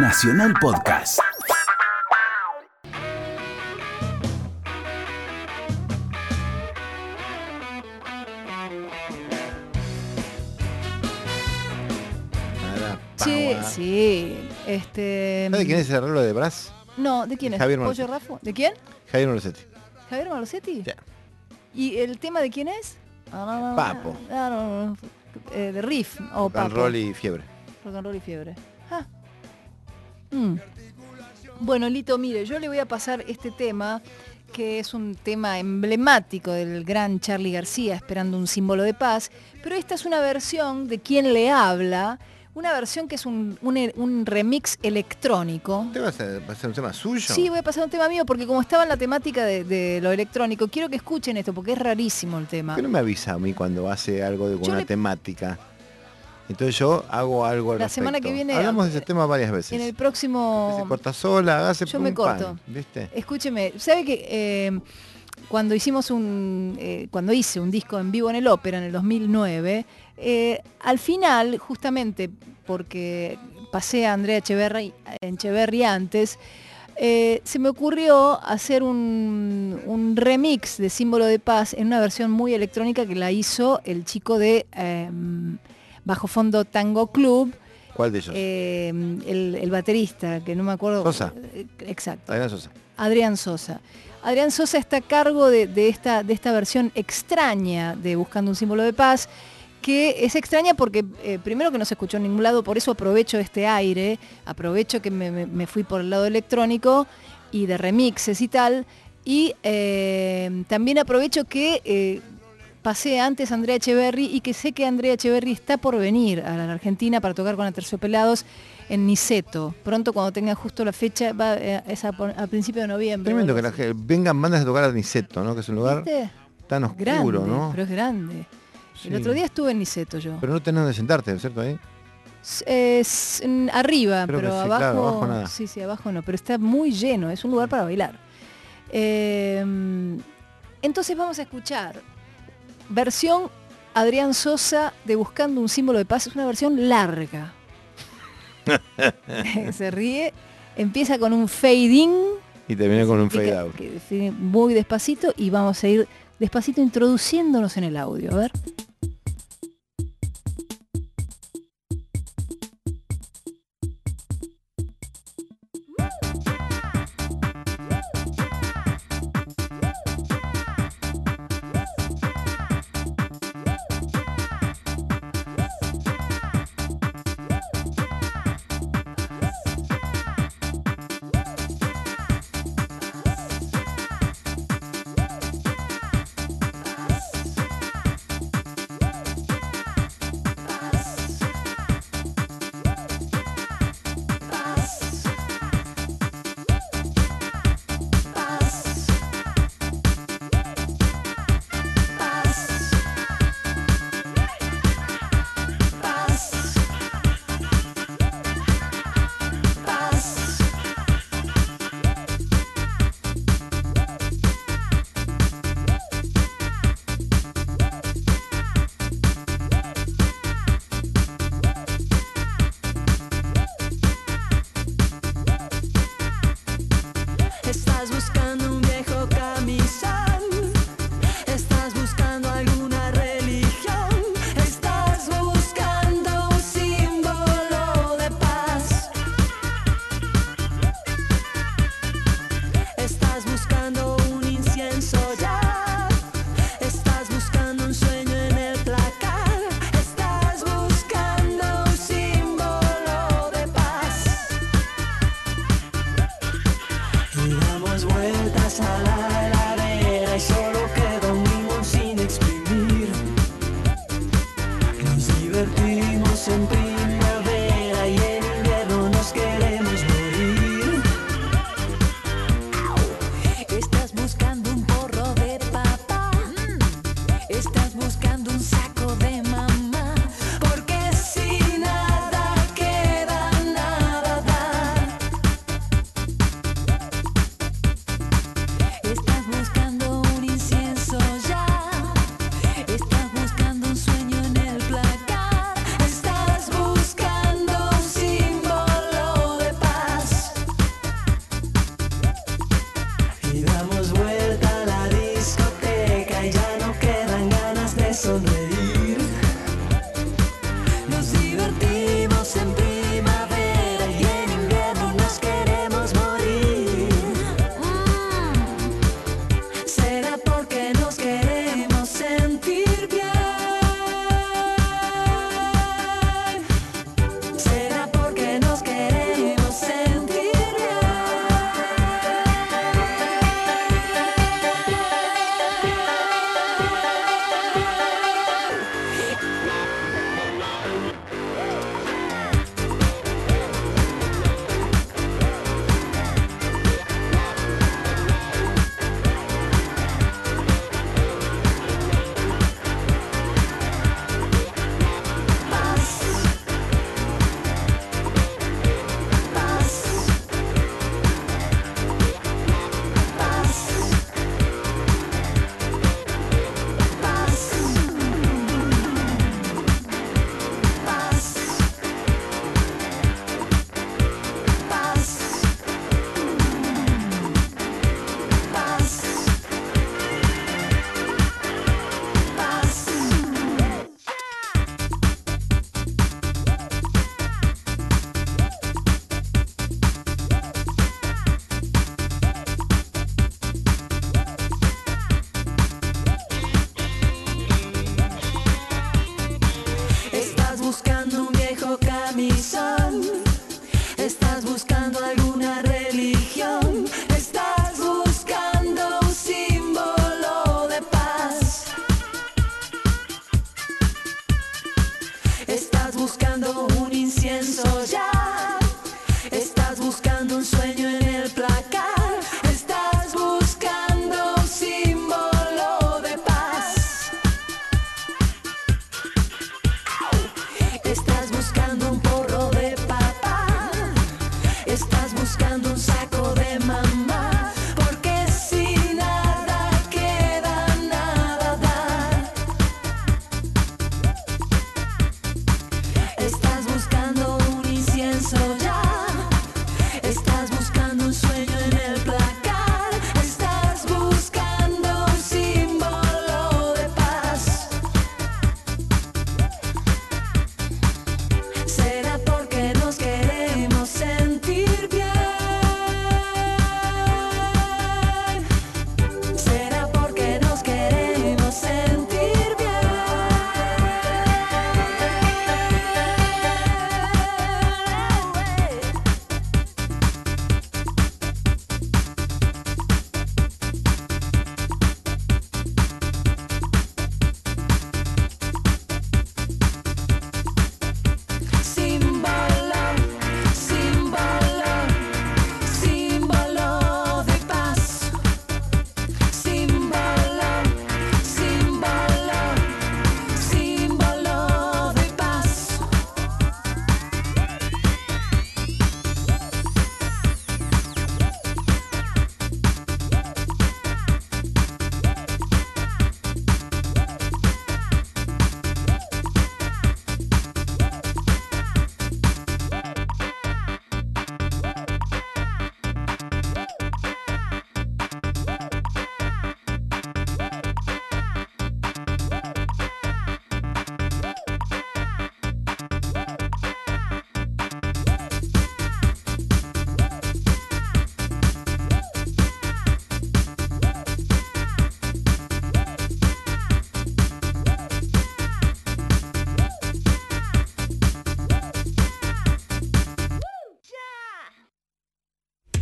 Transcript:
Nacional Podcast. Sí, sí. Este. ¿Sabe quién es el arreglo de Brás? No, ¿de quién es? Javier ¿Pollo Malosetti. Rafo? ¿De quién? Javier Malosetti. ¿Javier Malosetti? Sí. ¿Y el tema de quién es? Ah, no, no, no. Papo. Ah, no, no. Eh, de Riff o Rock and Papo. roll y fiebre. Rock and roll y fiebre. Ah. Mm. Bueno, Lito, mire, yo le voy a pasar este tema, que es un tema emblemático del gran Charlie García, esperando un símbolo de paz, pero esta es una versión de quien le habla, una versión que es un, un- un remix electrónico. ¿Usted va a hacer un tema suyo? Sí, voy a pasar un tema mío, porque como estaba en la temática de, de lo electrónico, quiero que escuchen esto, porque es rarísimo el tema. ¿Por qué no me avisa a mí cuando hace algo de con Yo una le- temática? Entonces yo hago algo al La semana que respecto. viene- Hablamos de ese tema varias veces. En el próximo... se corta sola, hágase Yo me pan, corto. ¿Viste? Escúcheme, ¿sabe que eh, cuando hicimos un, eh, cuando hice un disco en vivo en el ópera en el 2009, eh, al final, justamente porque pasé a Andrea Echeverri, Echeverri antes, eh, se me ocurrió hacer un, un remix de Símbolo de Paz en una versión muy electrónica que la hizo el chico de eh, Bajo Fondo Tango Club, ¿Cuál de ellos? eh, el, el baterista, que no me acuerdo. Sosa. Eh, Exacto. Adrián Sosa. Adrián Sosa. Adrián Sosa está a cargo de, de esta, de esta versión extraña de Buscando un símbolo de paz, que es extraña porque eh, primero que no se escuchó en ningún lado, por eso aprovecho este aire, aprovecho que me, me- me fui por el lado electrónico y de remixes y tal, y eh, también aprovecho que eh, pasé antes a Andrea Echeverry y que sé que Andrea Echeverry está por venir a la Argentina para tocar con Aterciopelados en Niceto. Pronto cuando tenga justo la fecha, va, eh, es a, a principio de noviembre. Tremendo que la vengan bandas a tocar a Niceto, ¿no? Que es un lugar ¿Viste? tan oscuro, Grande, ¿no? pero es grande. Sí. El otro día estuve en Niceto yo. Pero no tenés donde sentarte, ¿cierto? Ahí. Es en- arriba, Creo pero sí, abajo, claro, abajo nada. Sí, sí, abajo no, pero está muy lleno, es un lugar para bailar. Eh, entonces vamos a escuchar versión Adrián Sosa de Buscando un símbolo de paz, es una versión larga. Se ríe, empieza con un fade in, Y terminé con un fade out. muy despacito y vamos a ir despacito introduciéndonos en el audio, a ver. Estás buscando un buscando buscando um saco.